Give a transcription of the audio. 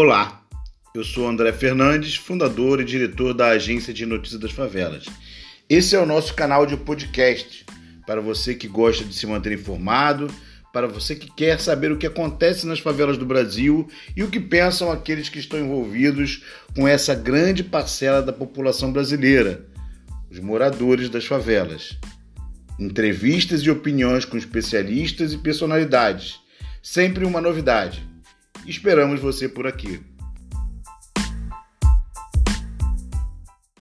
Olá, eu sou André Fernandes, fundador e diretor da Agência de Notícias das Favelas. Esse é o nosso canal de podcast para você que gosta de se manter informado, para você que quer saber o que acontece nas favelas do Brasil e o que pensam aqueles que estão envolvidos com essa grande parcela da população brasileira, os moradores das favelas. Entrevistas e opiniões com especialistas e personalidades. Sempre uma novidade. Esperamos você por aqui.